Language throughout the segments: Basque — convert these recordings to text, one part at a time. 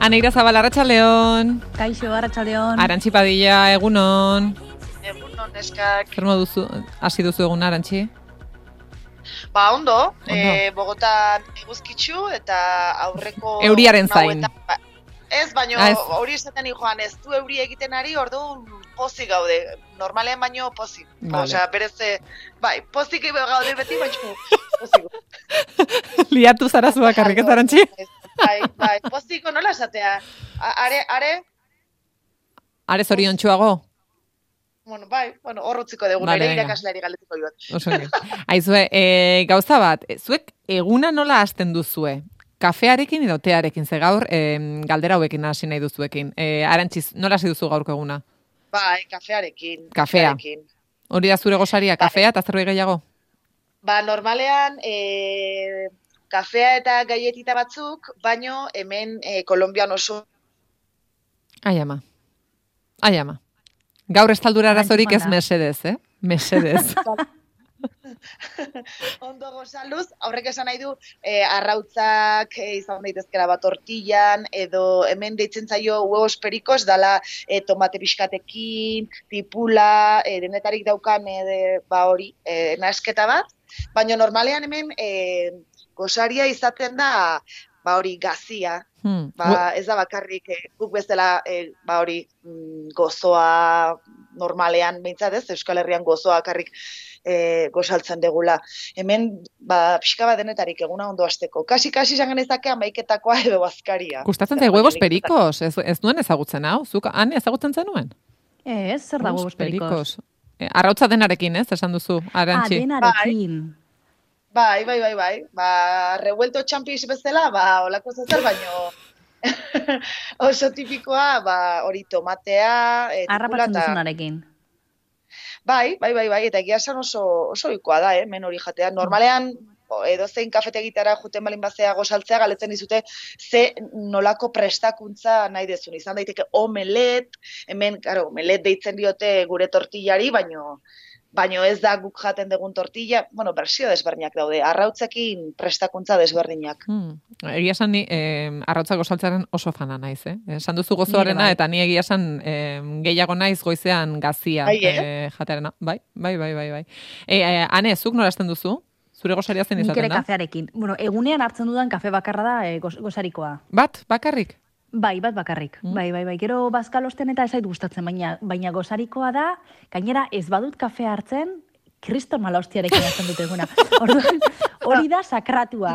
Aneira Zabal, Arratxaldeon. Kaixo, Arratxaldeon. Arantxi Padilla, egunon. Egunon, neskak. Zer duzu, hasi duzu egun, Arantxi? Ba, ondo, Ondo. E, Bogotan eguzkitzu eta aurreko... Euriaren zain. ba, ez, baino Ah, hori esaten joan, ez du euri egiten ari, ordu pozik gaude. Normalean baino pozik. Vale. Osea, berez, bai, pozik gaude beti, baino pozik. Liatu zara zu bakarrik, ez? Bai, bai, poziko nola esatea. Are, are, Are zorion txuago? bueno, bai, bueno, hor utziko dugu, Vale, ere irakasleari galetuko dugu. Oso. Aizue, e, gauza bat, e, zuek eguna nola hasten duzue? Kafearekin edo tearekin, ze gaur e, galdera hauekin hasi nahi duzuekin. E, Arantxiz, nola hasi duzu gaurko eguna? Bai, kafearekin. Kafea. kafearekin. Hori da zure gosaria, Bai. kafea eta zerbait gehiago? Ba, normalean, e, kafea eta gaietita batzuk, baino hemen e, Kolombian oso Ai ama. Ai ama. Gaur estaldura arazorik ez mesedez, eh? Mesedez. ondo gozaluz, aurrek esan nahi du, e, arrautzak e, izan daitezkera bat tortillan, edo hemen deitzen zaio huevos perikos, dala e, tomate pixkatekin, tipula, e, denetarik daukan e, de, ba hori, e, nasketa bat, baina normalean hemen e, gozaria izaten da, ba hori, gazia, Hmm. Ba, ez da bakarrik eh, guk bezala eh, ba hori mm, gozoa normalean behintzat ez, Euskal Herrian gozoa bakarrik eh, gozaltzen degula. Hemen ba, pixka bat denetarik eguna ondo hasteko. Kasi-kasi izan genezake amaiketakoa edo bazkaria. Gustatzen zai huevos perikos, ez, ez nuen ezagutzen hau, zuk han ezagutzen zenuen? Ez, zer da huevos perikos? E, arrautza denarekin, ez, esan duzu, Ah, arantxi. denarekin. Bai, bai, bai, bai. Ba, revuelto champis bezala, ba, olako zer, baino oso tipikoa, ba, hori tomatea, e, duzunarekin. Bai, bai, bai, bai, eta egia esan oso, oso ohikoa da, eh, men hori jatea. Normalean, edo zein kafetegitara juten balin bazea gozaltzea, galetzen dizute, ze nolako prestakuntza nahi dezun. Izan daiteke omelet, hemen, karo, omelet deitzen diote gure tortillari, baino, baino ez da guk jaten dugun tortilla, bueno, bersio desberdinak daude, arrautzekin prestakuntza desberdinak. Hmm. Egia esan ni eh, arrautza gozaltzaren oso fana naiz, eh? Esan duzu gozoarena bai. eta ni egia esan eh, gehiago naiz goizean gazia Bai, eh? eh, jatearena. Bai, bai, bai, bai. bai. E, e, ane, zuk nola hasten duzu? Zure gosaria zen Nik ere izaten da? kafearekin. Bueno, egunean hartzen dudan kafe bakarra da e, goz, gozarikoa. Bat, bakarrik? Bai, bat bakarrik. Mm. Bai, bai, bai. Gero bazkalosten eta ez zait gustatzen, baina, baina gozarikoa da, gainera ez badut kafe hartzen, kriston mala hostiarekin hartzen dut eguna. Orduan, hori da sakratua.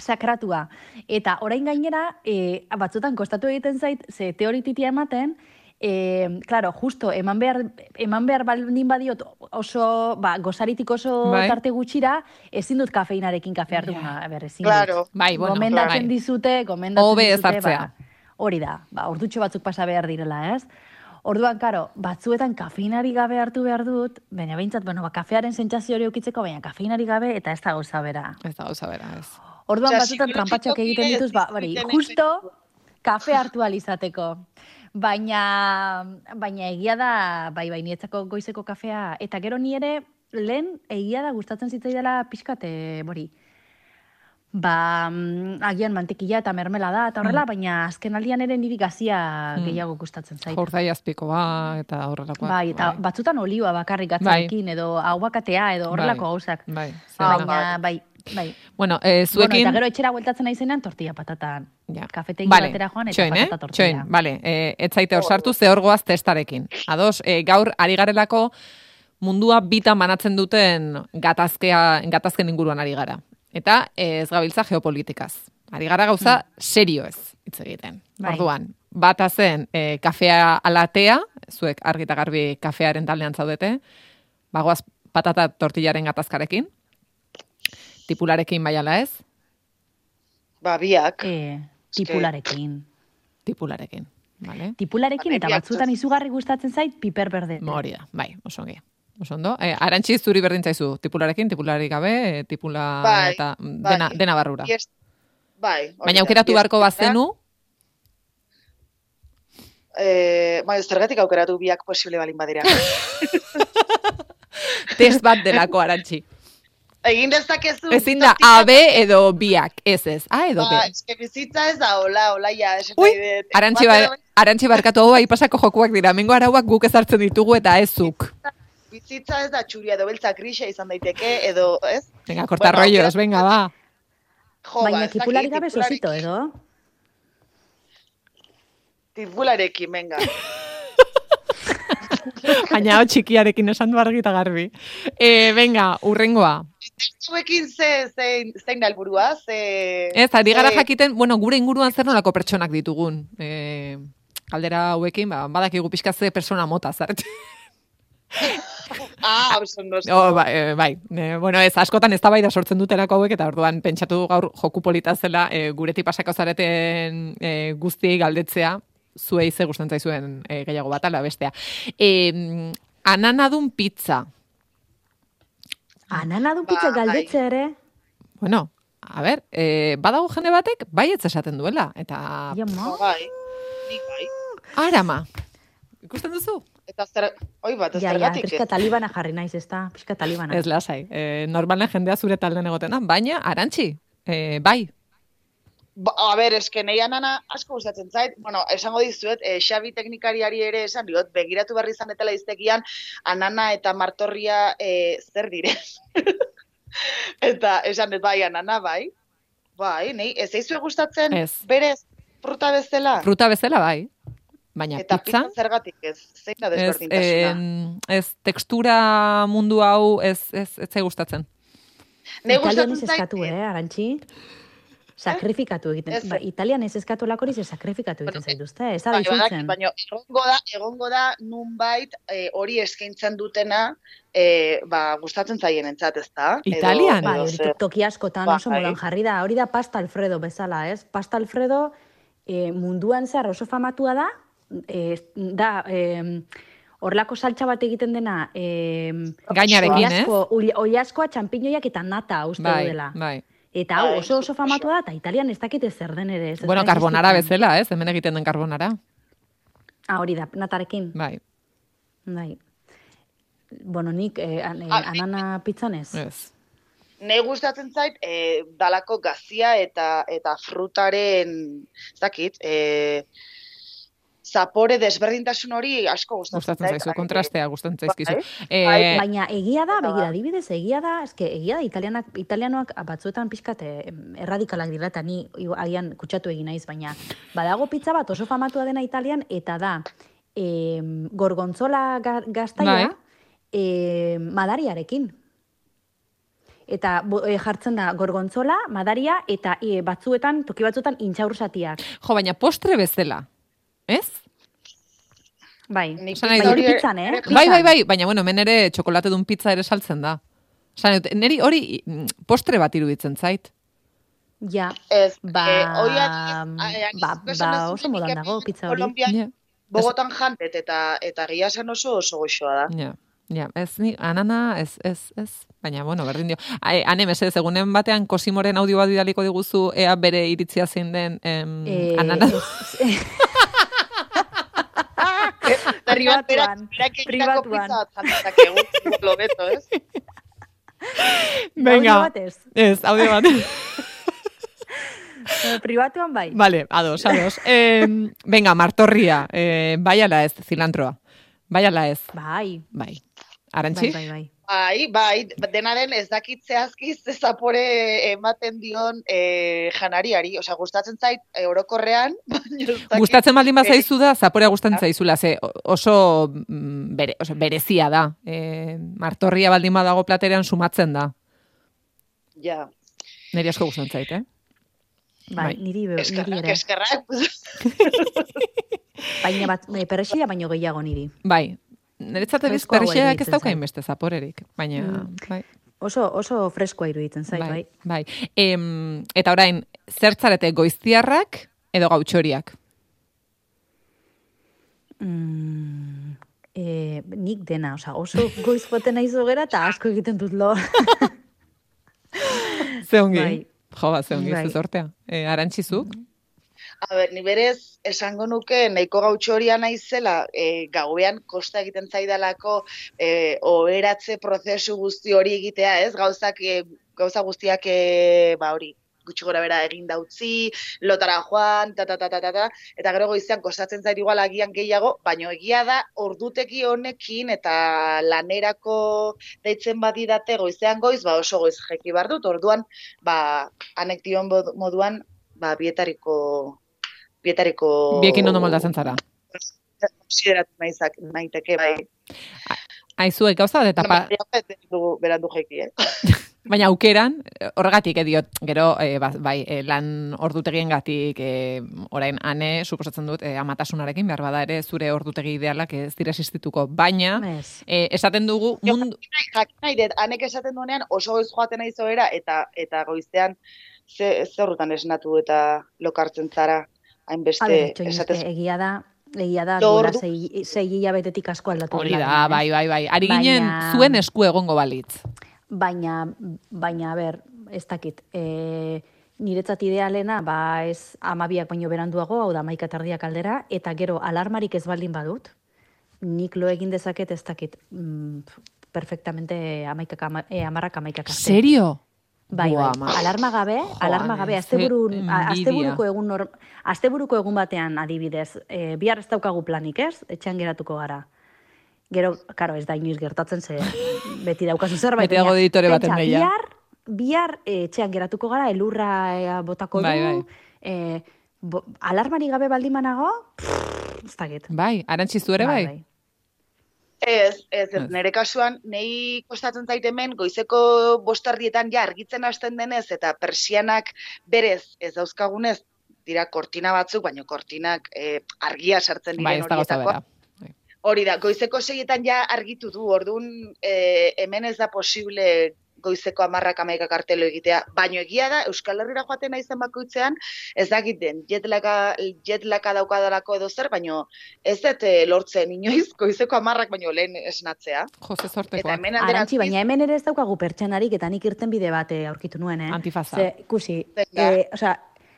Sakratua. Eta orain gainera, e, batzutan kostatu egiten zait, ze teorititia ematen, e, claro, justo, eman behar, eman behar baldin badiot oso, ba, gozaritik oso Bai. tarte gutxira, ezin dut kafeinarekin kafe hartu. Ja. Ber, ezin dut. Claro. Bai, bueno, gomendatzen bai. dizute, gomendatzen dizute, ba, hori da, ba, ordutxo batzuk pasa behar direla, ez? Orduan, karo, batzuetan kafeinari gabe hartu behar dut, baina behintzat, bueno, ba, kafearen sentsazio hori eukitzeko, baina kafeinari gabe eta ez da gauza bera. Ez da gauza bera, ez. Orduan, Osea, batzutan trampatxoak egiten dituz, ba, bari, justo kafe hartu alizateko. Baina, baina egia da, bai, bai, nietzako goizeko kafea, eta gero ni ere, lehen egia da gustatzen zitzaidala pixkate, bori, ba, mm, agian mantekila eta mermela da, eta horrela, baina azken aldian ere niri gazia Mm. gehiago gustatzen zait. Jordai azpikoa eta horrelakoa. Bai, eta batzutan olioa bakarrik atzarekin, edo aguakatea, edo horrelako Bai. gauzak. Bai. Baina, bai, bai. Bueno, eh, Bueno, zuekin... eta gero etxera bueltatzen naizenean tortilla patatan. Ja. Kafetegi Vale, batera joan eta txoin, eh? patata tortilla. Txoin, vale. E, ez zaite osartu ze hor goaz testarekin. Ados, e, gaur ari garelako mundua bita manatzen duten gatazkea, gatazken inguruan ari gara. Eta eh, ez gabiltza geopolitikaz. Ari gara gauza serio ez hitz egiten. Bai. Orduan, bata zen e, kafea alatea, zuek argi eta garbi kafearen taldean zaudete, bagoaz patata tortillaren gatazkarekin, tipularekin bai ala ez, Ba, biak. E, Eske- tipularekin. tipularekin. Vale? Tipularekin eta Biak batzutan izugarri gustatzen zait piper berde. Hori da, bai, oso ongi. Oso ondo. E, arantxi zuri berdin zaizu, tipularekin, tipularik gabe, e, tipula Bai, eta mm, bai. dena, dena barrura. Yes. Bai. hori Baina aukeratu beharko bazenu, Eh, bai, zergatik aukeratu biak posible balin badira. test bat delako arantxi. Egin dezakezu. Ezin da A, B edo biak, ez ez, A edo B. Ba, eske bizitza ez da, hola, hola, ja, Ui, arantxi, bar, arantxi barkatu hau bai pasako jokuak dira, mengo arauak guk ezartzen ditugu eta ezuk. Bizitza ez da txuria edo beltza grisa izan daiteke, edo, ez? Venga, corta Bueno, rollos, venga, ba. Jo, Baina ba, kipulari dakit, gabe tipularik- sosito, edo? Tipularekin, venga. Baina hau txikiarekin esan du argi eta garbi. E, venga, urrengoa. Zuekin ze, zein, zein da helburua, ze... Ez, ari gara jakiten, bueno, gure inguruan zer nolako pertsonak ditugun. E, galdera hauekin, ba, badakigu pixka ze persona mota, zart. Ah, oso no, Oh, bai, e, bai. E, bueno, ez, askotan ez da sortzen dutelako hauek, eta orduan pentsatu gaur joku polita zela, e, guretik pasako zareten e, guztiei galdetzea, zuei ze gustatzen zaizuen e, gehiago bat ala bestea. E, ananadun pizza. Ananadun pizza Bai. galdetze ere? Bueno, a ber, e, badago jende batek baietz esaten duela, eta Ja, ma. bai, nik bai. arama. Ikusten duzu? Eta zer, oi bat, ez Ja, ja, zergatik. pixka talibana jarri naiz, ez da? Pixka talibana. Ez lasai. E, normalen jendea zure talden egotena, baina arantxi, e, bai. Ba, a ber, eske nahi anana asko gustatzen zait. Bueno, esango dizuet, eh, Xabi teknikariari ere esan diot, begiratu barri izan etela iztegian, anana eta martorria eh, zer diren. eta esan dut bai, anana bai. Bai, nei, ez eizu gustatzen Ez. berez fruta bezala. Fruta bezala bai. Baina eta pizza, pizza zergatik ez, zein da ez, desberdintasuna. em, ez tekstura mundu hau ez, ez, ez zai gustatzen. Nei ez gustatzen zait, eskatu, eh, arantxi? Sakrifikatu egiten. Ez. Ba, Italian ez eskatu lakori ze sakrifikatu egiten zaituzte, ez da Bai, badakit, izutzen. baina egongo da, egongo da nunbait eh, hori eskaintzen dutena eh, ba, gustatzen zaien entzat, ez da? Italian? Bai, hori to- toki askotan Bai. oso modan jarri da. Hori da pasta Alfredo bezala, ez? Pasta Alfredo eh, munduan zehar oso famatua da, eh, da eh, horlako saltza bat egiten dena eh, Gainarekin, ez? oiasko, ui- oiaskoa, txampiñoiak eta nata uste Bai, dela. bai. Eta hau Bai, oso oso famatua da, eta italian ez dakite zer den ere. Ez, ez Bueno, existitzen. bezala, ez? Hemen egiten den carbonara. Ah, hori da, natarekin. Bai, Bai. Bueno, nik eh, an, eh, Ah, anana pizzan ez. ez. Nei gustatzen zait, eh, dalako gazia eta eta frutaren, ez dakit, eh, zapore desberdintasun hori asko gustatzen, Gustatzen zaizu, kontrastea gustatzen zaizkizu. Bai. Eh, Bai, Baina egia da, begira, bai. adibidez, egia da, eske egia da, italianak, italianoak batzuetan pixkat eh, erradikalak dira, eta ni agian kutsatu egin naiz, baina badago pizza bat oso famatua dena italian, eta da, eh, gorgontzola ga, gaztaia, Bai. eh, madariarekin. Eta bo- eh, jartzen da gorgontzola, madaria, eta eh, batzuetan, toki batzuetan, intxaursatiak. jo, baina postre bezala, ez? Bai, Nik Esan nahi baina dut- hori pizzan, eh? Bai, Bai, bai, bai, baina bueno, hemen ere txokolate dun pizza ere saltzen da. Esan dut, neri hori mm, postre bat iruditzen zait. Ja, Ez, Ba, eh, ba, ba, duzu, oso modan dago pizza hori. Ja, Bogotan jantet eta eta egia esan oso oso goxoa da. ja, ja, ez ni, anana, ez, ez, ez. Baina, bueno, berdin dio. Ai, Ane, mesedez, egunen batean Kosimoren audio bat bidaliko diguzu, ea bere iritzia zein den em, Eh, anana. ez- Herri jantzakegu, igual hobeto, ez? Venga, Audio batez. ez, audio bat. Eh, Pribatuan bai. vale, ados, ados. Em, venga, martorria, eh, bai ala ez, zilantroa. Bai ala ez, bai. bai, Arantxi? bai, bai. Bai, bai, denaren ez dakit zehazki ze zapore ematen dion eh, janariari, osea, gustatzen zait eh, orokorrean, Gustatzen baldin bazaizu da, zaporea gustatzen zaizula, ze oso, mm, bere, oso berezia da. E, martorria baldin badago platerean sumatzen da. Ja, Neri asko gustatzen zait, eh? Bai, Bai. niri, be- niri eskerrak, ere. eskerrak. Baina bat, perrexila baino gehiago niri. Bai. Niretzat ebiz Freskoagoa perxeak ez daukain beste zaporerik, baina, Mm. bai, Oso, oso freskoa iruditzen zait, bai. bai, bai. Em, eta orain, zertzarete goiztiarrak edo gautxoriak? Mm, eh, nik dena, oza, oso goiz joaten naiz gera eta asko egiten dut lo. Ze ongi? Bai. Jo, ba, ze ongi, Bai. ze sortea. E, arantxizuk? A ber, ni berez, esango nuke, nahiko gautxo horia naizela, e, gauean kosta egiten zaidalako e, oheratze prozesu guzti hori egitea, ez? Gauzak, e, gauza guztiak, e, ba hori, gutxi gora bera egin dautzi, lotara joan, ta, ta, ta, ta, ta, ta, eta gero goizean kostatzen zait igual agian gehiago, baino egia da orduteki honekin eta lanerako deitzen badidate goizean goiz, ba oso goiz jeki bar orduan, ba, anek dion moduan, ba, bietariko, bietariko... Biekin ondo moldatzen zara. Konsideratu naizak, naiteke, bai. Aizu, gauza eta pa... Berandu jeki, eh? Baina aukeran, horregatik ediot, gero, e, bai, e, lan ordutegien gatik, e, orain, ane, suposatzen dut, e, amatasunarekin, behar bada ere, zure ordutegi idealak ez dira existituko. Baina, e, esaten dugu, mundu... Jakin nahi, anek esaten duenean, oso goiz joaten nahi zoera, eta, eta goiztean, ze, ze horretan esnatu eta lokartzen zara, hainbeste, esatez... Egia da, Egia da, duela zei, zei betetik asko aldatu. Hori da, bai, bai, bai. Ari ginen, zuen esku egongo balitz baina, baina, ber, ez dakit, e, niretzat idealena, ba, ez amabiak baino beranduago, hau da maika tardiak aldera, eta gero alarmarik ez baldin badut, nik lo egin dezaket ez dakit, mm, perfectamente amaikak, ama, e, amarrak amaikak. Serio? Bai, bai. alarma gabe, alarma gabe, asteburun, asteburuko egun nor, asteburuko egun batean adibidez, e, bihar ez daukagu planik, ez? Etxean geratuko gara. Gero, karo, ez da inoiz gertatzen, ze beti daukazu zerbait. Beti dago editore baten meia. Bihar, bihar e, etxean geratuko gara, elurra e, botako bai, du. Bai. E, bo, alarmari gabe baldimanago, ez da Bai, arantxizu ere bai? bai. Ez, ez, ez, nire kasuan, nahi kostatzen zait hemen, goizeko bostardietan ja argitzen hasten denez, eta persianak berez ez dauzkagunez, dira kortina batzuk, baina kortinak e, argia sartzen diren bai, horietakoa. Hori da, goizeko seietan ja argitu du, orduan e, hemen ez da posible goizeko amarrak amaika kartelo egitea, baino egia da, Euskal Herriera joaten naizen bakoitzean, ez dakiten, jetlaka, jetlaka daukadalako edo zer, baino ez dut eh, lortzen inoiz, goizeko amarrak baino lehen esnatzea. Jose sortekoa. Arantxi, baina hemen ere ez daukagu pertsanarik, eta nik irten bide bate aurkitu nuen, eh? Antifaza. Ze, kusi, eh, o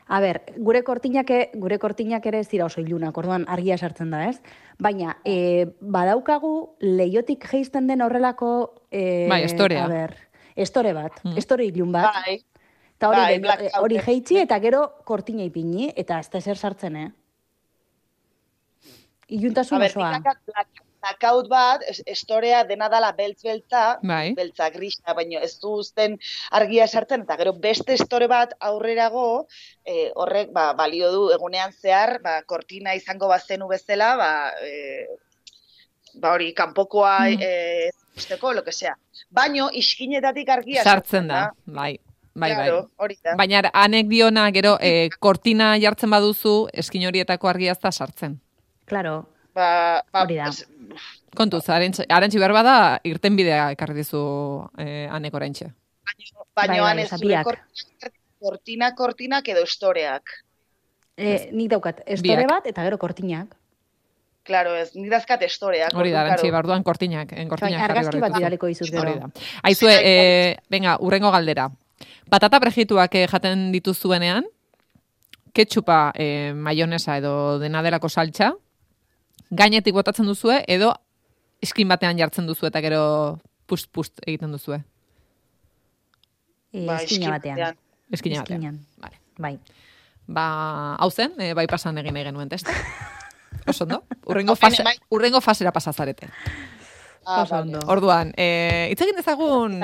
A ber, gure kortinak, e, gure kortinak ere ez dira oso ilunak, orduan argia sartzen da, ez? Baina, e, badaukagu leiotik geisten den horrelako... E, bai, historia. A ber, estore bat, mm. estore ilun bat. Bai. Eta hori, bai, hori jeitzi eta gero kortina ipini, eta ez da ezer sartzen, eh? Iluntasun osoa knockout bat, estorea dena dala beltz-beltza, bai. beltza grisa, baina ez du uzten argia sartzen, eta gero beste estore bat aurrerago, e, horrek ba, balio du egunean zehar, ba, kortina izango bazenu bezala, ba, e, ba hori, kanpokoa mm. e, usteko, lo que sea. Baino, iskinetatik argia sartzen da, bai. Bai, bai. Baina anek diona, gero, e, kortina jartzen baduzu, eskin horietako argia ez da sartzen. Claro, ba, ba, Kontuz, arantzi, arantzi behar bada, irten bidea ekarri dizu eh, aneko oraintxe. Baina, bai, bai, kortina, kortina, edo estoreak. Eh, nik daukat, estore bat eta gero kortinak. Claro, ez, nik dazkat estoreak. Hori da, arantzi, barduan kortinak. En kortinak bai, argazki bat bidaliko izuz gero. Aizue, eh, venga, urrengo galdera. Patata prejituak eh, jaten dituzuenean, ketxupa eh, maionesa edo denaderako saltza, gainetik botatzen duzue, edo iskin batean jartzen duzu eta gero pust-pust egiten duzue? E, ba, eskina batean. Eskina batean. Vale. Bai. Ba, hau zen, e, bai pasan egin egin nuen testa. Oso ondo? Urrengo, fase, urrengo fasera pasazarete. Ah, vale. Orduan, eh, hitz egin dezagun,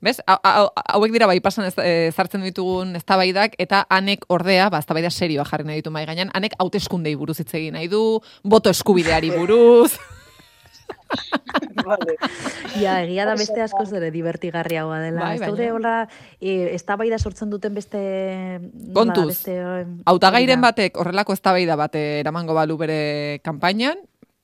bez? Hauek dira bai pasan ez, e, zartzen ditugun eztabaidak eta anek ordea, ba eztabaida serioa jarri nahi ditu mai gainean, anek hauteskundei buruz hitz egin nahi du, boto eskubideari buruz. vale. Ja, egia da beste asko zure divertigarriagoa dela. Bai, ez daude hola, e, eztabaida sortzen duten beste... Kontuz, beste, autagairen batek horrelako eztabaida bate eramango balu bere kanpainan,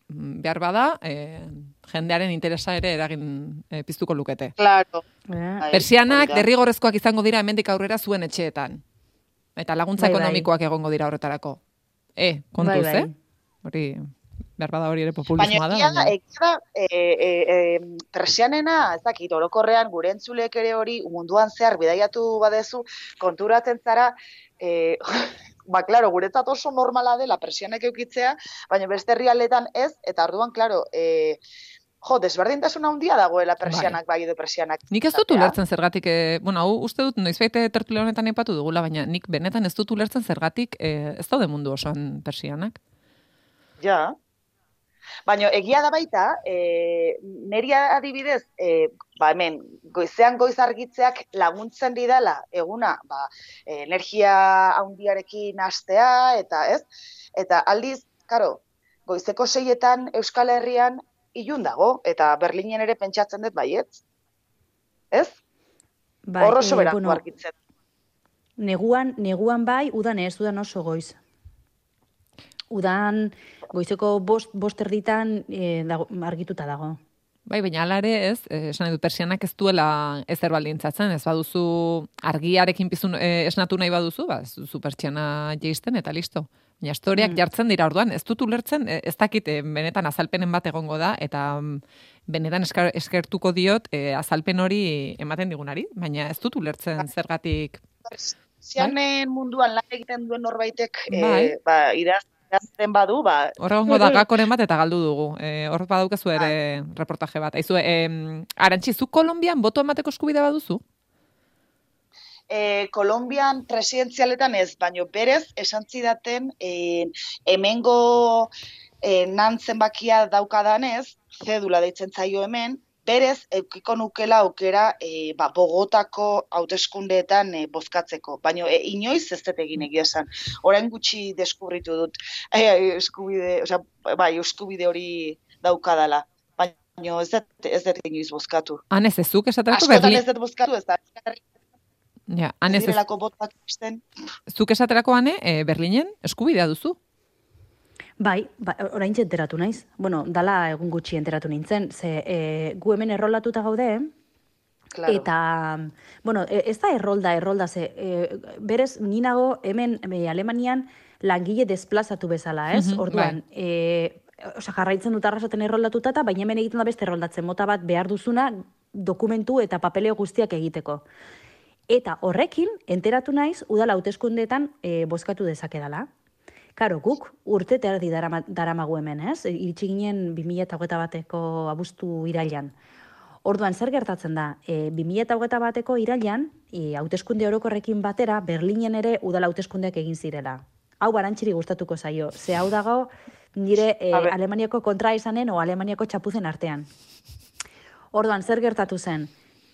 mm, behar bada, eh, jendearen interesa ere eragin e, piztuko lukete. Claro. Eh. Persianak derrigorrezkoak izango dira hemendik aurrera zuen etxeetan. Eta laguntza bai, bai. ekonomikoak egongo dira horretarako. E, kontuz, bai, bai. eh? Hori, behar bada hori ere populismoa da. Baina, egia, e, e, e, persianena, ez dakit, orokorrean, gure entzulek ere hori, munduan zehar, bidaiatu badezu, konturatzen zara, e, ba, klaro, guretzat oso normala dela presianek eukitzea, baina beste herrialdetan ez, eta orduan, klaro, e, jo, desberdintasun handia dagoela persianak bai, edo persianak. Nik ez dut ulertzen zergatik, e, bueno, hau uste dut noizbait tertule honetan epatu dugula, baina nik benetan ez dut ulertzen zergatik e, ez daude mundu osoan persianak. Ja, Baina egia da baita, e, neria adibidez, e, ba hemen, goizean goiz argitzeak laguntzen didala, eguna, ba, energia handiarekin astea, eta ez? Eta aldiz, karo, goizeko seietan Euskal Herrian ilun dago, eta Berlinen ere pentsatzen dut baiet. Ez? Bai, Horro e, bueno, argitzen. Neguan, neguan bai, udan ez, udan oso goiz. Udan, goizeko bost, bost erditan e, dago, argituta dago. Bai, baina ala ere ez, eh, esan edut persianak ez duela ezer baldintzatzen, ez baduzu argiarekin pizun eh, esnatu nahi baduzu, ba, zu pertsiana jeisten eta listo. Baina historiak mm. jartzen dira orduan, ez dut ulertzen, ez dakit benetan azalpenen bat egongo da, eta mm, benetan eskertuko diot azalpen hori ematen digunari, baina ez dut ulertzen bai. zergatik. Zianen munduan lan egiten duen norbaitek, bai. e, ba, idaz, zen badu, ba... Horra gongo da, gakoren bat eta galdu dugu. E, Hor badaukezu ere bai. reportaje bat. Aizu, e, arantxi, zu Kolombian boto emateko eskubide baduzu? E, Kolombian presidenzialetan ez, baino berez, esan zidaten, e, hemengo e, nantzen bakia daukadanez, zedula deitzen zaio hemen, berez eukiko nukela aukera e, ba, Bogotako hauteskundeetan e, bozkatzeko. Baina e, inoiz ez dut egin egia esan. Orain gutxi deskubritu dut e, eskubide, osea, bai, eskubide hori daukadala. Baina ez dut, ez dut inoiz bozkatu. Han ez ezuk esaterako Berlin? ez dut bozkatu, ez da. Ja, han ez ez... Zuk esaterako hane, e, Berlinen eskubidea duzu? Bai, ba, orain enteratu naiz. Bueno, dala egun gutxi enteratu nintzen, ze e, gu hemen erroldatuta gaude, claro. eta, bueno, e, ez da errolda, errolda, ze, e, berez, ninago hemen e, Alemanian langile desplazatu bezala, ez? Mm Orduan, bai. e, oza, jarraitzen dut arrasaten erroldatuta, eta baina hemen egiten da beste erroldatzen, mota bat behar duzuna dokumentu eta papeleo guztiak egiteko. Eta horrekin, enteratu naiz, udala hauteskundeetan e, bozkatu dezakedala. Karo, guk urte terdi daramagu hemen, ez? Iritsi ginen 2008 bateko abuztu irailan. Orduan, zer gertatzen da? E, 2008 bateko irailan, e, hauteskunde orokorrekin batera, Berlinen ere udala hauteskundeak egin zirela. Hau barantxiri gustatuko zaio. Ze hau dago, nire e, Alemaniako kontra izanen o Alemaniako txapuzen artean. Orduan, zer gertatu zen?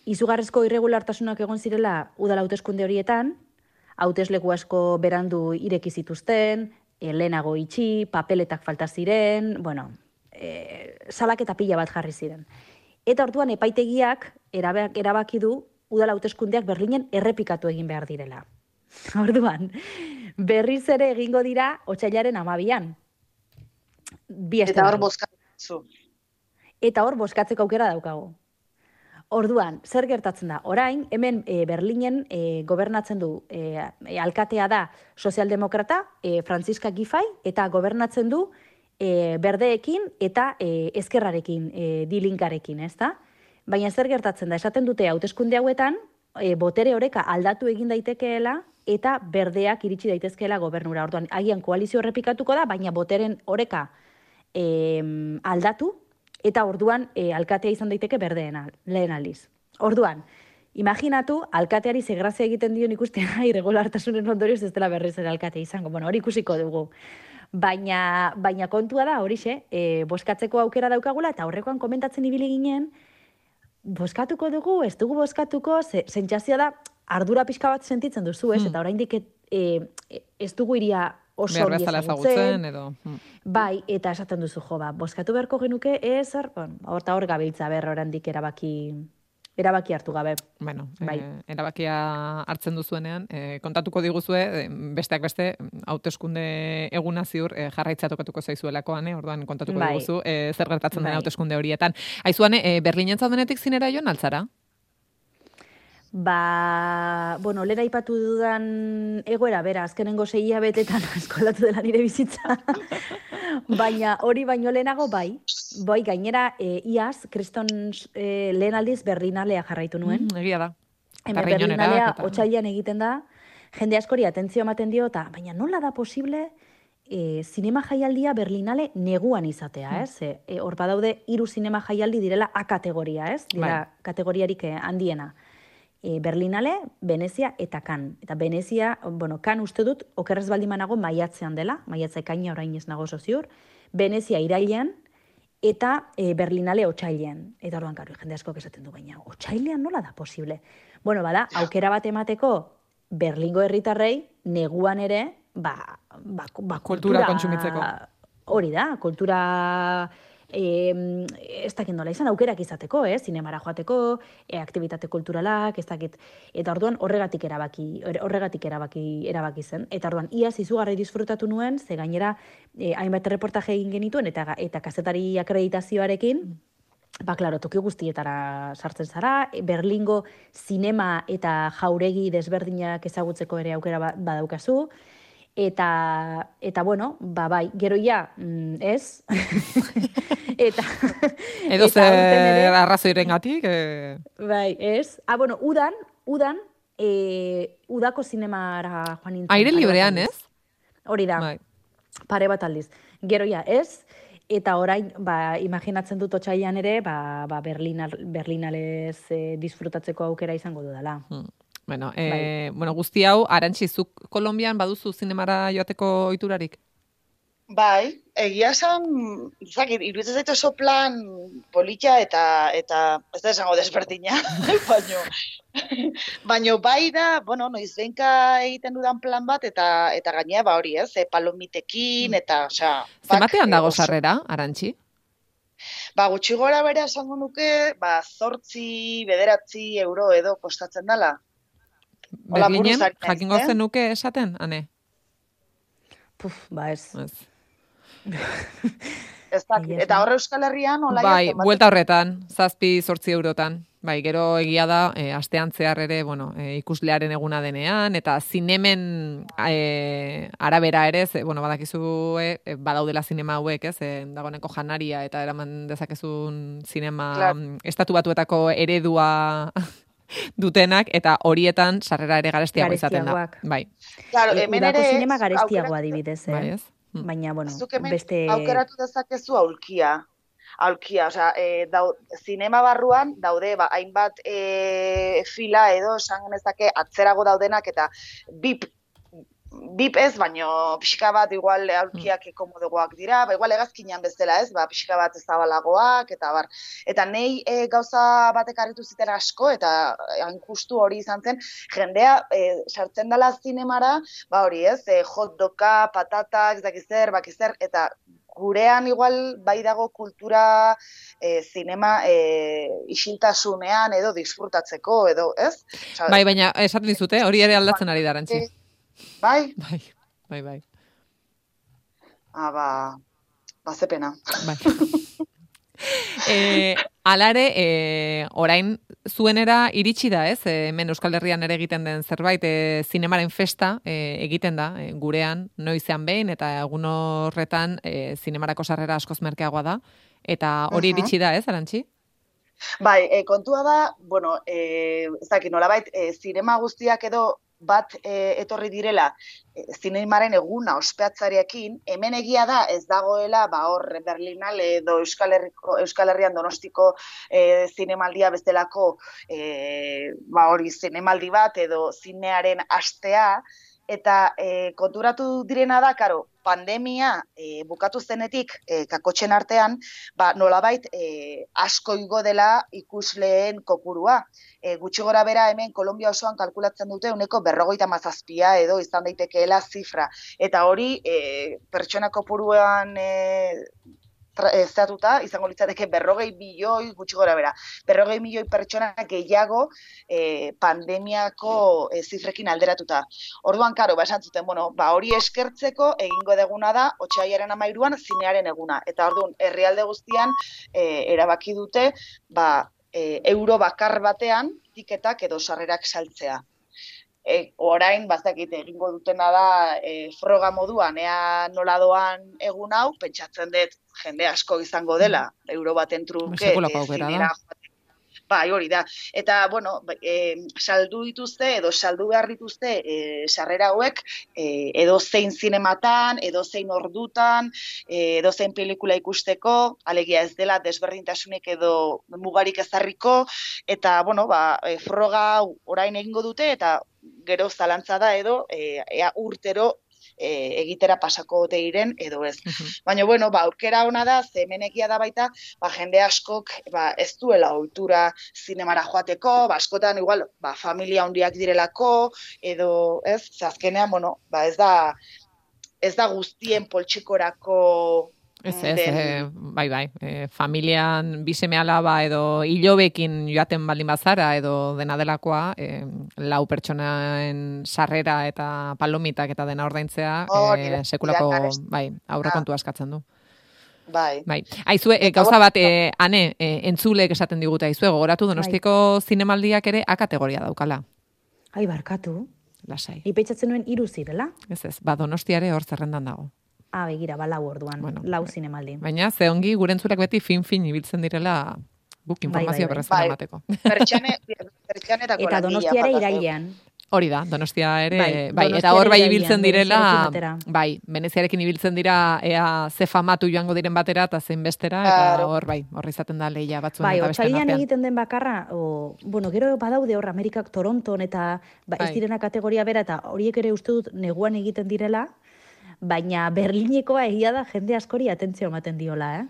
Izugarrezko irregulartasunak egon zirela udala hauteskunde horietan, hautesleku asko berandu ireki zituzten, lehenago itxi, papeletak falta ziren, bueno, e, salak eta pila bat jarri ziren. Eta orduan epaitegiak erabaki du udala hauteskundeak Berlinen errepikatu egin behar direla. Orduan, berriz ere egingo dira otxailaren amabian. Bi eta hor bozkatzeko. Eta hor bozkatzeko aukera daukago. Orduan, zer gertatzen da? Orain, hemen e, Berlinen e, gobernatzen du e, alkatea da sozialdemokrata, e, Franziska Gifai, eta gobernatzen du e, berdeekin eta e, ezkerrarekin, e, dilinkarekin, ez da? Baina zer gertatzen da? Esaten dute hauteskunde hauetan, e, botere oreka aldatu egin daitekeela, eta berdeak iritsi daitezkeela gobernura. Orduan, agian koalizio errepikatuko da, baina boteren oreka e, aldatu, eta orduan e, alkatea izan daiteke berdeen lehen aldiz. Orduan, imaginatu, alkateari zegrazia egiten dion ikusten irregulartasunen ondorioz ez dela berriz ere alkatea izango. Bueno, hori ikusiko dugu. Baina, baina kontua da, hori xe, e, boskatzeko aukera daukagula, eta horrekoan komentatzen ibili ginen, boskatuko dugu, ez dugu boskatuko, zentzazioa da, ardura pixka bat sentitzen duzu, ez? Hmm. Eta oraindik e, ez dugu iria oso Behar bezala ezagutzen, edo... Hmm. Bai, eta esaten duzu jo, ba, boskatu beharko genuke, ez, bon, horta hor gabiltza ber orandik erabaki erabaki hartu gabe. Bueno, bai. Eh, erabakia hartzen duzuenean, eh, kontatuko diguzue, eh, besteak beste, hauteskunde eguna ziur eh, jarraitza tokatuko zaizuelakoan, eh, orduan kontatuko bai. diguzu, eh, zer gertatzen bai. den hauteskunde horietan. Aizuane, eh, Berlinen zaudenetik zinera joan altzara? Ba, bueno, lera ipatu dudan egoera, bera, azkenengo seia betetan eskolatu dela nire bizitza. Baina hori baino lehenago bai, bai gainera e, iaz, kriston e, lehen aldiz berrinalea jarraitu nuen. Mm, egia da. Hemen berrinalea otxailan egiten da, jende askori atentzio ematen dio, eta baina nola da posible e, zinema jaialdia Berlinale neguan izatea, ez? E, e, hor badaude hiru zinema jaialdi direla A kategoria, ez? Dira Bai. kategoriarik eh, handiena. E, Berlinale, Venezia eta Kan. Eta Venezia, bueno, Kan uste dut, okerrez baldin banago maiatzean dela, maiatza ekaina orain ez nago oso ziur, Venezia irailean, eta e, Berlinale otsailean. Eta orduan, karo, jende asko esaten du, baina otsailean nola da posible? Bueno, bada, aukera bat emateko Berlingo herritarrei neguan ere, ba, ba, ba Kultura kontsumitzeko. Hori da, kultura e, ez dakit nola izan, aukerak izateko, eh? zinemara joateko, e, aktivitate kulturalak, ez dakit. Eta orduan horregatik erabaki, horregatik erabaki, erabaki zen. Eta orduan iaz izugarri disfrutatu nuen, ze gainera e, hainbat reportaje egin genituen, eta, eta kazetari akreditazioarekin, Ba, klaro, toki guztietara sartzen zara, Berlingo zinema eta jauregi desberdinak ezagutzeko ere aukera ba- badaukazu, eta, eta bueno, ba, bai, gero ja, mm, ez, eta, Edo zer arrazoiren gatik, e, bai, ez, ah, bueno, udan, udan, e, udako zinemara joan nintzen. aire librean, ez? Hori da, Bai. pare bat aldiz. Gero ja, ez, eta orain, ba, imaginatzen dut otxailan ere, ba, ba Berlinal, Berlinalez eh, disfrutatzeko aukera izango dudala. Hmm. Bueno, e, bueno, guzti hau, arantxi, zuk Kolombian baduzu zinemara joateko oiturarik? Bai, egia esan, zakit, iruditzen zaitu oso plan politia eta, eta ez da esango desberdina, baino, baino bai da, bueno, noiz behinka egiten dudan plan bat, eta eta gainea, ba hori ez, e, palomitekin, eta, osea... Zematean dago sarrera, arantxi? Ba, gutxi gora bere esango nuke, ba, zortzi, bederatzi euro edo kostatzen dela. Berlinen, jakingo eh? zenuke esaten, ane? Puf, ba ez. Ez. Ez Eta horre Euskal Herrian, hola Bai, buelta horretan, zazpi, zortzi eurotan. Bai, gero egia da, e, astean zehar ere, bueno, e, ikuslearen eguna denean, eta zinemen e, arabera ere, ze, bueno, badakizu, e, badaudela zinema hauek, ez, e, dagoeneko janaria eta eraman dezakezun zinema Claro. mm, estatu batuetako eredua dutenak, eta horietan sarrera ere garestiago izaten da. Bai, Claro, E, hemen udako ere... garestiagoa aukeratu- adibidez, eh? bai ez? Mm. Baina, bueno, hemen beste... aukeratu dezakezu aulkia. Aulkia, osea, e, dau, zinema barruan daude ba, hainbat e, fila edo esan genezake atzerago daudenak eta bip bip ez, baino pixka bat igual aulkiak komodogoak dira, ba, igual hegazkinean bezala ez, ba, pixka bat zabalagoak, eta bar. Eta nei e, gauza batek harritu ziten asko, eta hain justu hori izan zen, jendea e, sartzen dela zinemara, ba hori ez, e, hot doga, patatak, ez dakiz zer, bakiz zer, eta gurean igual bai dago kultura e, zinema e, isiltasunean edo disfrutatzeko edo, ez? Bai, baina esaten dizute, hori ere aldatzen ari da, arantxi. Bai? Bai, bai, bai. Ah, ba, ba ze pena. Bai. e, alare, e, orain zuenera iritsi da, ez? E, hemen Euskal Herrian ere egiten den zerbait, e, zinemaren festa e, egiten da, e, gurean, noizean behin, eta egun horretan e, zinemarako sarrera askoz merkeagoa da. Eta hori iritsi da, ez, arantxi? Bai, e, kontua da, bueno, e, ez dakit nolabait, e, zinema guztiak edo bat e, etorri direla e, zinemaren eguna ospeatzarekin, hemen egia da ez dagoela ba hor Berlinale edo Euskal, Herriko, Euskal Herrian Donostiko e, zinemaldia bezalako e, ba hori zinemaldi bat edo zinearen astea eta e, konturatu direna da, karo, pandemia e, bukatu zenetik e, kakotxen artean, ba, nolabait e, asko igo dela ikusleen kopurua. E, gutxi gora bera hemen Kolombia osoan kalkulatzen dute uneko berrogeita mazazpia edo izan daitekeela zifra. Eta hori e, pertsona kopuruan e, tra- eh, izango litzateke berrogei milioi gutxi gora bera. Berrogei milioi pertsona gehiago e, pandemiako e, zifrekin alderatuta. Orduan, karo, ba, esan zuten, bueno, ba, hori eskertzeko egingo deguna da, otxaiaren amairuan zinearen eguna. Eta orduan, herrialde guztian e, erabaki dute, ba, e, euro bakar batean tiketak edo sarrerak saltzea. E, orain, bazakit, egingo dutena da e, froga moduan, ea nola doan egun hau, pentsatzen dut jende asko izango dela, euro baten truke, Sekulako e, zinera. Bai, hori da. Eta, bueno, e, saldu dituzte, edo saldu behar dituzte, e, sarrera hauek, e, edo zein zinematan, edo zein ordutan, e, edo zein pelikula ikusteko, alegia ez dela desberdintasunik edo mugarik ezarriko, eta, bueno, ba, e, froga orain egingo dute, eta gero zalantza da edo, e, ea urtero e, egitera pasako ote iren edo ez. Baina bueno, ba aukera ona da, ze hemenekia da baita, ba jende askok ba ez duela ohitura zinemara joateko, ba askotan igual, ba familia hondiak direlako edo, ez? Ze azkenean, bueno, ba ez da ez da guztien poltsikorako Ez, ez, e, bai, bai, e, familian biseme alaba edo hilobekin joaten baldin bazara edo dena delakoa, e, lau pertsonaen sarrera eta palomitak eta dena ordaintzea, oh, e, sekulako, bai, aurre kontu askatzen du. Bai. Bai. Aizue, e, gauza bat, e, ane, e, entzulek esaten diguta, aizue, gogoratu donostiko bai. zinemaldiak ere A kategoria daukala. Ai, barkatu. Lasai. Ipeitzatzen nuen iru zirela? Ez ez, ba, donostiare hor zerrendan dago. Ah, begira, ba, lau orduan, bueno, lau zinemaldi. Baina, ze ongi, gurentzulek beti fin-fin ibiltzen direla guk informazio bai, bai, bai. emateko. Pertxane, Eta donostiare irailean. Hori da, donostia ere, bai, bai eta hor bai ibiltzen direla, bai, veneziarekin ibiltzen dira, ea ze famatu joango diren batera, eta zein bestera, eta hor bai, hor izaten da leia batzuen bai, eta beste artean. egiten den bakarra, o, bueno, gero badaude hor Amerikak Toronton, eta ba, ez bai. direna kategoria bera, eta horiek ere uste dut neguan egiten direla, baina Berlinekoa egia da jende askori atentzio ematen diola, eh?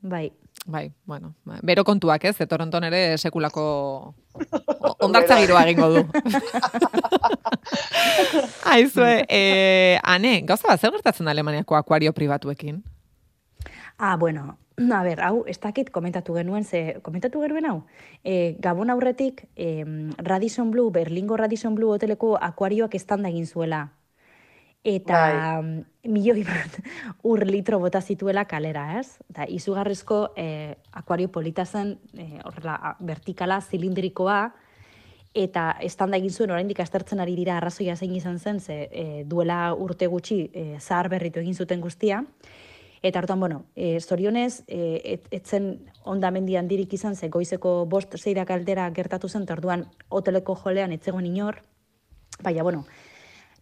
Bai. Bai, bueno, bai. bero kontuak ez, Toronton ere sekulako ondartza giroa egingo du. Aizue, eh, ane, gauza bat, zer gertatzen da Alemaniako akuario pribatuekin? Ah, bueno, a ber, hau, ez dakit komentatu genuen, ze, komentatu genuen hau? E, Gabon aurretik, e, Radisson Blue, Berlingo Radisson Blue hoteleko akuarioak estanda egin zuela eta bai. milioi bat ur litro bota zituela kalera, ez? Eta izugarrizko eh, akuario polita zen, eh, horrela, vertikala, zilindrikoa, eta estanda egin zuen oraindik astertzen ari dira arrazoia zein izan zen, ze eh, duela urte gutxi eh, zahar berritu egin zuten guztia, Eta hartuan, bueno, e, zorionez, e, etzen ondamendi handirik izan, ze goizeko bost zeirak aldera gertatu zen, orduan hoteleko jolean etzegoen inor, baina, bueno,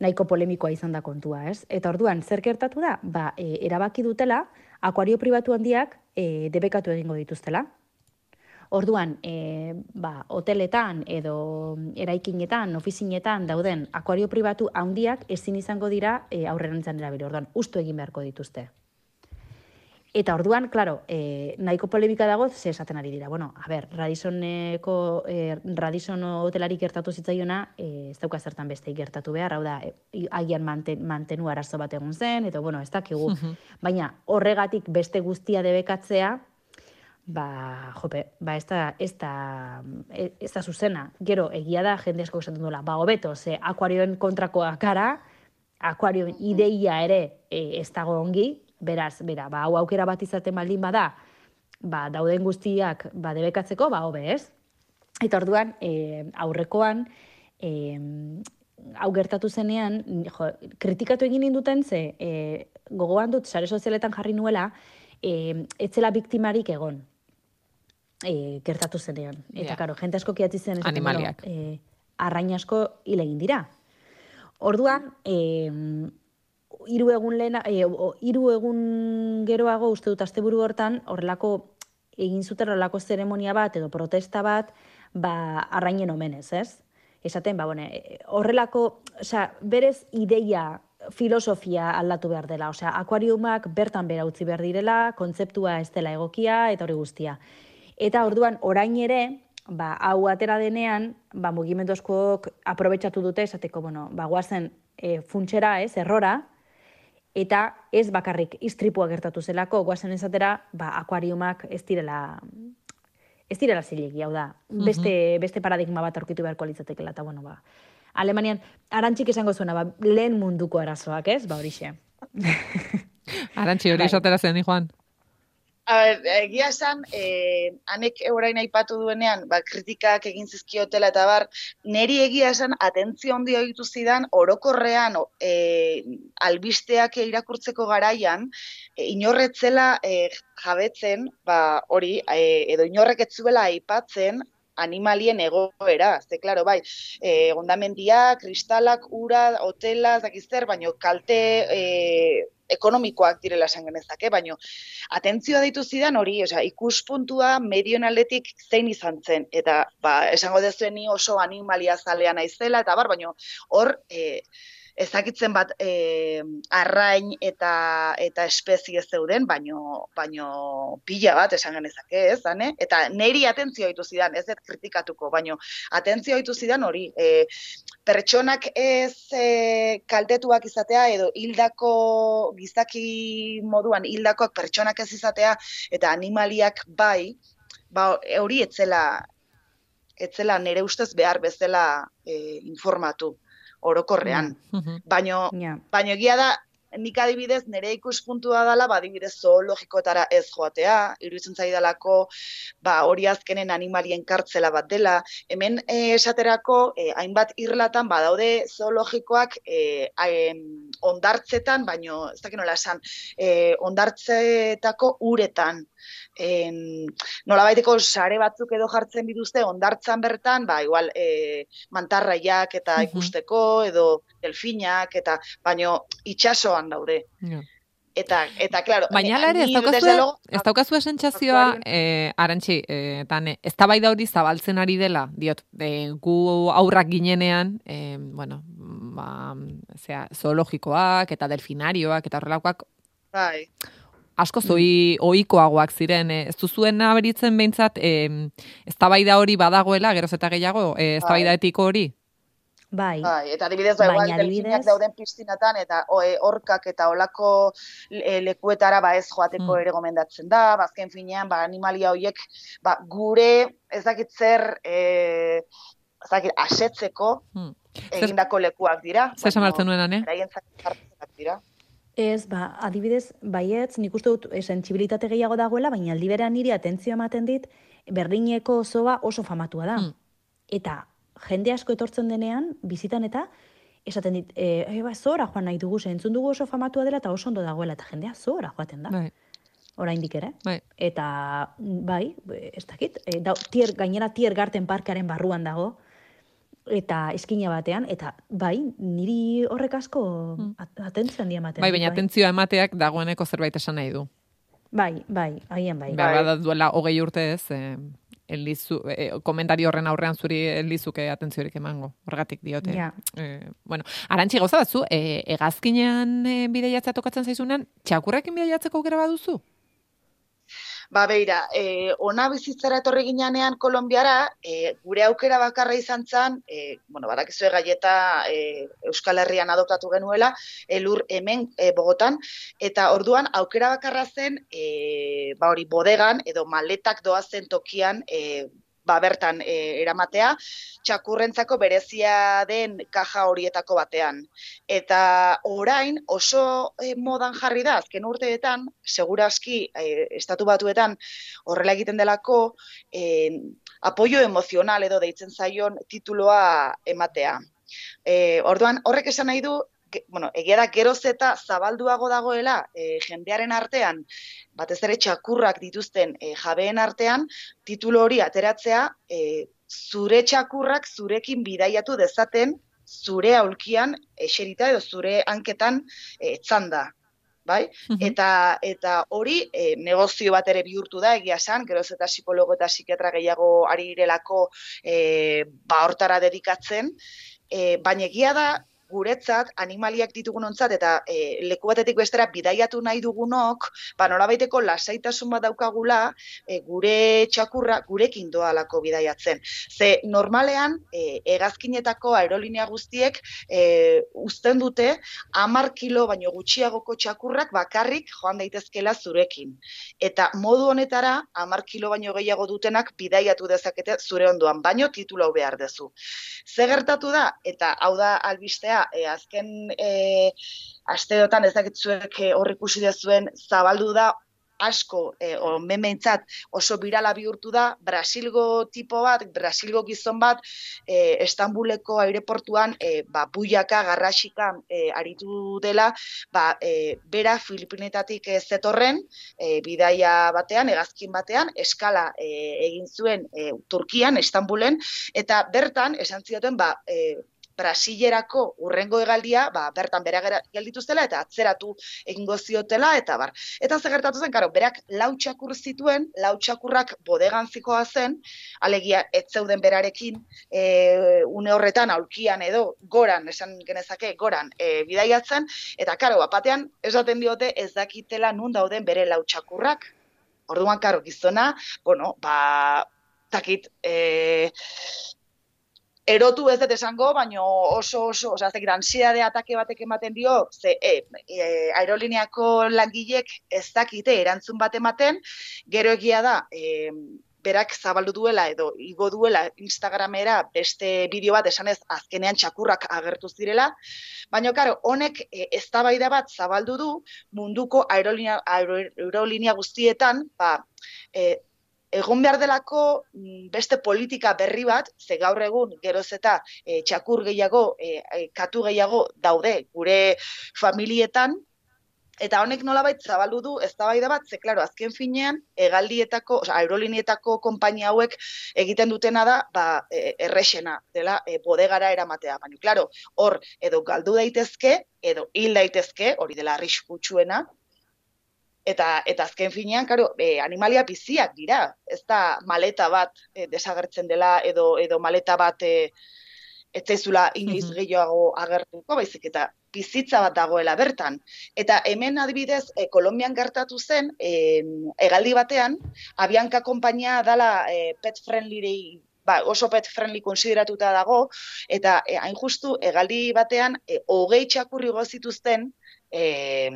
nahiko polemikoa izan da kontua, ez? Eta orduan, zer gertatu da? Ba, e, erabaki dutela, akuario pribatu handiak e, debekatu egingo dituztela. Orduan, e, ba, hoteletan edo eraikinetan, ofizinetan dauden akuario pribatu handiak ezin izango dira e, aurrerantzan erabili. Orduan, ustu egin beharko dituzte. Eta orduan, claro, eh, nahiko polemika dago, ze esaten ari dira. Bueno, a ber, Radissoneko, eh, Radisson hotelari gertatu zitzaiona, eh, ez dauka zertan beste gertatu behar, hau da, eh, agian manten, mantenu arazo bat egun zen, eta bueno, ez dakigu. Baina, horregatik beste guztia debekatzea, ba, jope, ba, ez da, ez da, ez da zuzena. Gero, egia da, jende asko esaten duela, ba, hobeto, ze akuarioen kontrakoa kara, akuarioen ideia ere eh, ez dago ongi, Beraz, bera, ba, hau aukera bat izaten baldin bada, ba, dauden guztiak ba, debekatzeko, ba, hobe ez. Eta orduan, e, aurrekoan, e, hau gertatu zenean, jo, kritikatu egin induten ze, e, gogoan dut, sare sozialetan jarri nuela, e, etzela biktimarik egon. E, gertatu zenean. Eta, yeah. karo, jente asko kiatzi zen. Animaliak. E, arrain asko hile egin dira. Orduan, e, hiru egun lehena, e, hiru egun geroago uste dut asteburu hortan horrelako egin zuten horrelako zeremonia bat edo protesta bat ba arrainen omenez, ez? Esaten, ba, bueno, e, horrelako, osea, berez ideia filosofia aldatu behar dela, osea, akuariumak bertan bera utzi behar direla, kontzeptua ez dela egokia eta hori guztia. Eta orduan orain ere, ba, hau atera denean, ba, mugimendu askok aprobetsatu dute, esateko, bueno, ba, guazen e, funtsera, ez, errora, eta ez bakarrik istripua gertatu zelako, guazen ezatera, ba, akuariumak ez direla ez direla zilegi, hau da, beste, beste paradigma bat aurkitu beharko litzatekela, eta bueno, ba, Alemanian, arantxik esango zuena, ba, lehen munduko arazoak, ez? Ba, horixe. Arantxi, hori bai. esatera zen, Juan? A ber, egia esan, eh, anek orain aipatu duenean, ba, kritikak egin zizkiotela eta bar, neri egia esan, atentzio handi egitu zidan, orokorrean eh, albisteak irakurtzeko garaian, eh, inorretzela eh, jabetzen, ba, hori, eh, edo inorrek etzuela aipatzen, animalien egoera, ze claro, bai, eh ondamendia, kristalak, ura, hotela, zakizzer, baino kalte eh ekonomikoak direla esan genezake, baino atentzioa deitu zidan hori, osea, ikuspuntua medion aldetik zein izan zen. Eta ba esango dezueni oso animalia zalea naizela eta bar, baino hor eh ezakitzen bat e, arrain eta eta espezie zeuden, baino baino pila bat esan genezake, ez, ane? Eta neri atentzio ditu zidan, ez dut kritikatuko, baino atentzio ditu zidan hori, e, pertsonak ez e, kaltetuak izatea edo hildako gizaki moduan hildakoak pertsonak ez izatea eta animaliak bai, ba hori etzela etzela nere ustez behar bezala e, informatu orokorrean. Mm Baino, baino egia da, nik adibidez, nire ikuspuntua dela, ba, adibidez, zoologikotara ez joatea, iruditzen zaidalako, ba, hori azkenen animalien kartzela bat dela, hemen eh, esaterako, eh, hainbat irlatan, ba, daude zoologikoak eh, ondartzetan, baino, ez dakit nola esan, eh, ondartzetako uretan, en, nola baiteko sare batzuk edo jartzen dituzte ondartzan bertan, ba, igual, e, mantarraiak eta ikusteko, edo delfinak, eta baino itxasoan daude. Eta, eta, claro, Baina ere, ez daukazu, ez daukazu esentzazioa, eh, arantxi, eh, tane, ez da hori zabaltzen ari dela, diot, eh, gu aurrak ginenean, eh, bueno, ba, zera, zoologikoak eta delfinarioak eta horrelakoak, bai asko zoi ohikoagoak ziren, eh, ez duzuen naberitzen behintzat, eh, ez da hori badagoela, geroz eta gehiago, eh, ez da etiko hori? Bai. bai. eta adibidez, bai, igual, delfiniak dauden piztinatan, eta horkak eta olako lekuetara ba ez joateko mm. ere gomendatzen da, bazken finean, ba, animalia horiek, ba, gure, ez dakit zer, e, ez dakit, asetzeko, mm. egindako lekuak dira. Zer samartzen nuenan, eh? dira. Ez, ba, adibidez, baietz, nik uste dut sensibilitate gehiago dagoela, baina aldi berean niri atentzio ematen dit, berdineko zoa oso famatua da. Mm. Eta jende asko etortzen denean, bizitan eta, esaten dit, e, e, ba, zora joan nahi dugu, entzun dugu oso famatua dela eta oso ondo dagoela, eta jendea zora joaten da. Bai. Oraindik ere. Bai. Eta, bai, ez dakit, e, da, tier, gainera tier garten parkaren barruan dago, eta eskina batean, eta bai, niri horrek asko hmm. atentzio handia ematen. Bai, baina bai. atentzioa emateak dagoeneko zerbait esan nahi du. Bai, bai, haien bai. Bai, bai. duela hogei urte ez, eh, elizu, eh, komentari horren aurrean zuri elizuke atentziorik emango, horregatik diote. Ja. Eh, bueno, arantxi gauza batzu, eh, egazkinean eh, bideiatzea tokatzen zaizunean, txakurrekin bideiatzeko gera baduzu? Ba, beira, e, ona bizitzara etorri ginean Kolombiara, e, gure aukera bakarra izan zen, e, bueno, badakizu gaieta e, Euskal Herrian adoptatu genuela, elur hemen e, Bogotan, eta orduan aukera bakarra zen, e, ba hori, bodegan, edo maletak doazen tokian, e, ba, bertan e, eramatea, txakurrentzako berezia den kaja horietako batean. Eta orain oso e, modan jarri da, azken urteetan, seguraski e, estatu batuetan horrela egiten delako, e, apoio emozional edo deitzen zaion tituloa ematea. E, orduan, horrek esan nahi du, bueno, egia da geroz eta zabalduago dagoela e, jendearen artean, batez ere txakurrak dituzten e, jabeen artean, titulo hori ateratzea, e, zure txakurrak zurekin bidaiatu dezaten, zure aulkian eserita edo zure hanketan e, txanda. Bai? Eta eta hori e, negozio bat ere bihurtu da egia san, geroz eta psikologo eta psikiatra gehiago ari direlako e, ba hortara dedikatzen, e, baina egia da guretzat animaliak ditugun ontzat eta e, leku batetik bestera bidaiatu nahi dugunok, ba norabaiteko lasaitasun bat daukagula e, gure txakurra gurekin doalako bidaiatzen. Ze normalean e, egazkinetako aerolinea guztiek e, uzten dute amar kilo baino gutxiagoko txakurrak bakarrik joan daitezkela zurekin. Eta modu honetara amar kilo baino gehiago dutenak bidaiatu dezakete zure ondoan, baino titulo behar dezu. Ze gertatu da, eta hau da albistea, e, azken e, asteotan ez dakitzuek e, hor ikusi dezuen zabaldu da asko, e, o memeintzat oso birala bihurtu da, Brasilgo tipo bat, Brasilgo gizon bat, e, Estambuleko aireportuan, e, ba, buiaka, garrasika e, aritu dela, ba, e, bera Filipinetatik ez zetorren, e, bidaia batean, egazkin batean, eskala e, egin zuen e, Turkian, Estambulen, eta bertan, esan zioten, ba, e, Brasilerako urrengo egaldia, ba, bertan bera geldituztela eta atzeratu egingo ziotela eta bar. Eta ze gertatu zen, karo, berak lau txakur zituen, lau txakurrak bodegan zikoa zen, alegia ez zeuden berarekin e, une horretan aulkian edo goran, esan genezake, goran e, bidaiatzen, eta karo, batean esaten diote ez dakitela nun dauden bere lau txakurrak. Orduan, karo, gizona, bueno, ba, takit, e, erotu ez dut esango, baino oso oso, osea, ez ansiade atake batek ematen dio, ze e, e, aerolineako langilek ez dakite erantzun bat ematen, gero egia da, e, berak zabaldu duela edo igo duela Instagramera beste bideo bat esanez azkenean txakurrak agertu zirela, baina karo, honek e, eztabaida bat zabaldu du munduko aerolinea, aerolinea guztietan, ba, e, egon behar delako mm, beste politika berri bat, ze gaur egun geroz eta e, txakur gehiago, e, e, katu gehiago daude gure familietan, eta honek nolabait zabaldu du eztabaida bat, ze claro, azken finean hegaldietako, o aerolinietako konpainia hauek egiten dutena da, ba, e, errexena dela e, bodegara eramatea, baina claro, hor edo galdu daitezke edo hil daitezke, hori dela arriskutsuena, Eta, eta azken finean, karo, e, animalia biziak dira. Ez da maleta bat e, desagertzen dela edo edo maleta bat e, ez zaizula inoiz gehiago agertuko, baizik eta bizitza bat dagoela bertan. Eta hemen adibidez, e, Kolombian gertatu zen, e, egaldi batean, abianka konpainia dala e, pet friendly ba, oso pet friendly konsideratuta dago, eta e, hain justu, egaldi batean, e, hogei txakurri gozituzten, e,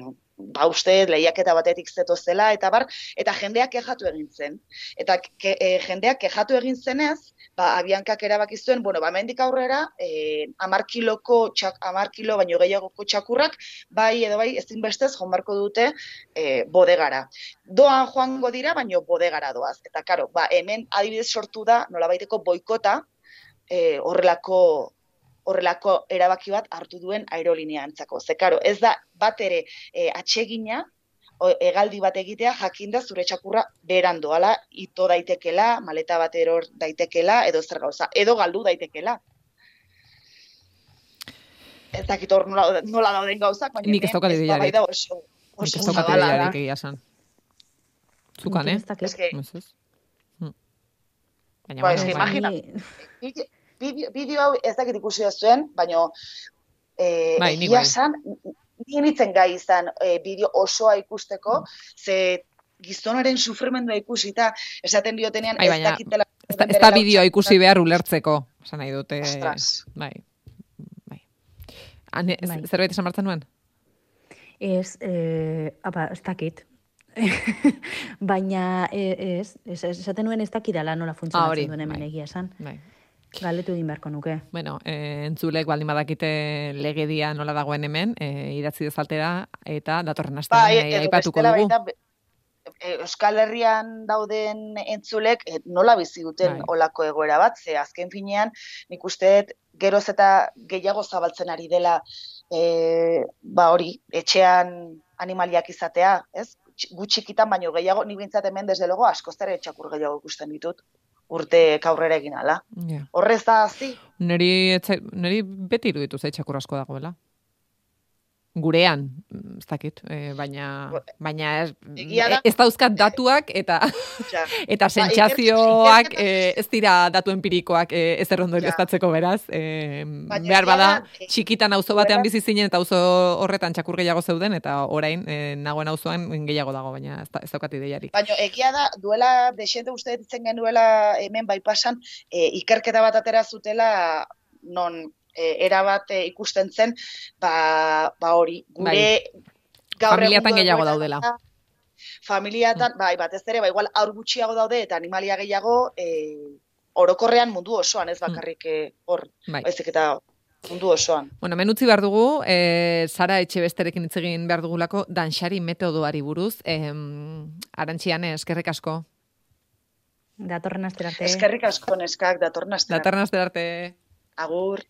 ba uste lehiaketa batetik zeto zela eta bar eta jendeak kejatu egin zen. Eta ke, e, jendeak kejatu egin zenez ba abiankak erabaki zuen bueno ba hemendik aurrera eh 10 kiloko txak 10 kilo baino gehiagoko txakurrak bai edo bai ezin bestez jonbarko dute e, bodegara. Doan joango dira baino bodegara doaz. Eta karo ba hemen adibidez sortu da nolabaiteko boikota eh horrelako horrelako erabaki bat hartu duen aerolinea antzako. Ze karo, ez da bat ere e, atsegina egaldi bat egitea jakinda zure txakurra beran doala, ito daitekela, maleta bat eror daitekela, edo zer gauza, edo galdu daitekela. Ez dakit hor nola, nola dauden gauzak, baina nik ez daukat ideiarik. Da oso, nik ez daukat ideiarik egia san. Zukan, eh? Ez que... Hmm. Baina, ba, bueno, imagina, bideo, hau ez dakit ikusi zuen, baina eh, bai, egia san, nienitzen gai izan e, bideo osoa ikusteko, ze gizonaren sufrimendua ikusita, esaten diotenean bai, ez dakitela... Ez da, ez da bideoa ikusi behar ulertzeko, esan nahi dute... Ostras. Bai, bai. Ane, bai. zerbait esan martzen nuen? Ez, eh, apa, ez dakit. Baina eh, ez, ez, esaten nuen ez dakidala nola funtzionatzen ah, duen hemen bai. egia esan. Bai. Galetu egin beharko nuke. Bueno, e, entzulek baldin badakite legedia nola dagoen hemen, e, idatzi dezaltera eta datorren astean ba, aipatuko dugu. Baita, Euskal Herrian dauden entzulek nola bizi duten bai. olako egoera bat, ze azken finean nik uste geroz eta gehiago zabaltzen ari dela e, ba hori, etxean animaliak izatea, ez? Gutxikitan baino gehiago, nik bintzat hemen desde logo asko zere txakur gehiago ikusten ditut urte kaurrera egin ala. Yeah. Horrez da, zi? Neri, neri beti iruditu zaitxakur asko dagoela gurean, ez dakit, e, baina baina ez, ez dauzkat datuak eta eta ba, sentsazioak e, ez dira datu empirikoak e, ez errondo estatzeko beraz, e, behar bada txikitan auzo batean bizi zinen eta auzo horretan txakur gehiago zeuden eta orain e, nagoen auzoan gehiago dago baina ez, ez daukat ideiarik. Baina egia da duela desente uste ditzen genuela hemen bai pasan e, ikerketa bat atera zutela non e, era bat e, ikusten zen, ba, ba hori, gure bai. gaur familiatan gehiago daudela. Familiatan, bai, batez ere, ba, igual aur gutxiago daude eta animalia gehiago e, orokorrean mundu osoan ez bakarrik e, hor, bai. baizik eta mundu osoan. Bueno, menutzi behar dugu, e, Sara etxe besterekin hitz egin behar dugulako, danxari metodoari buruz. E, arantxian, eskerrik asko. Datorren asterarte. Eskerrik asko neskak, datorren asterarte. Datorren asterarte. Agur.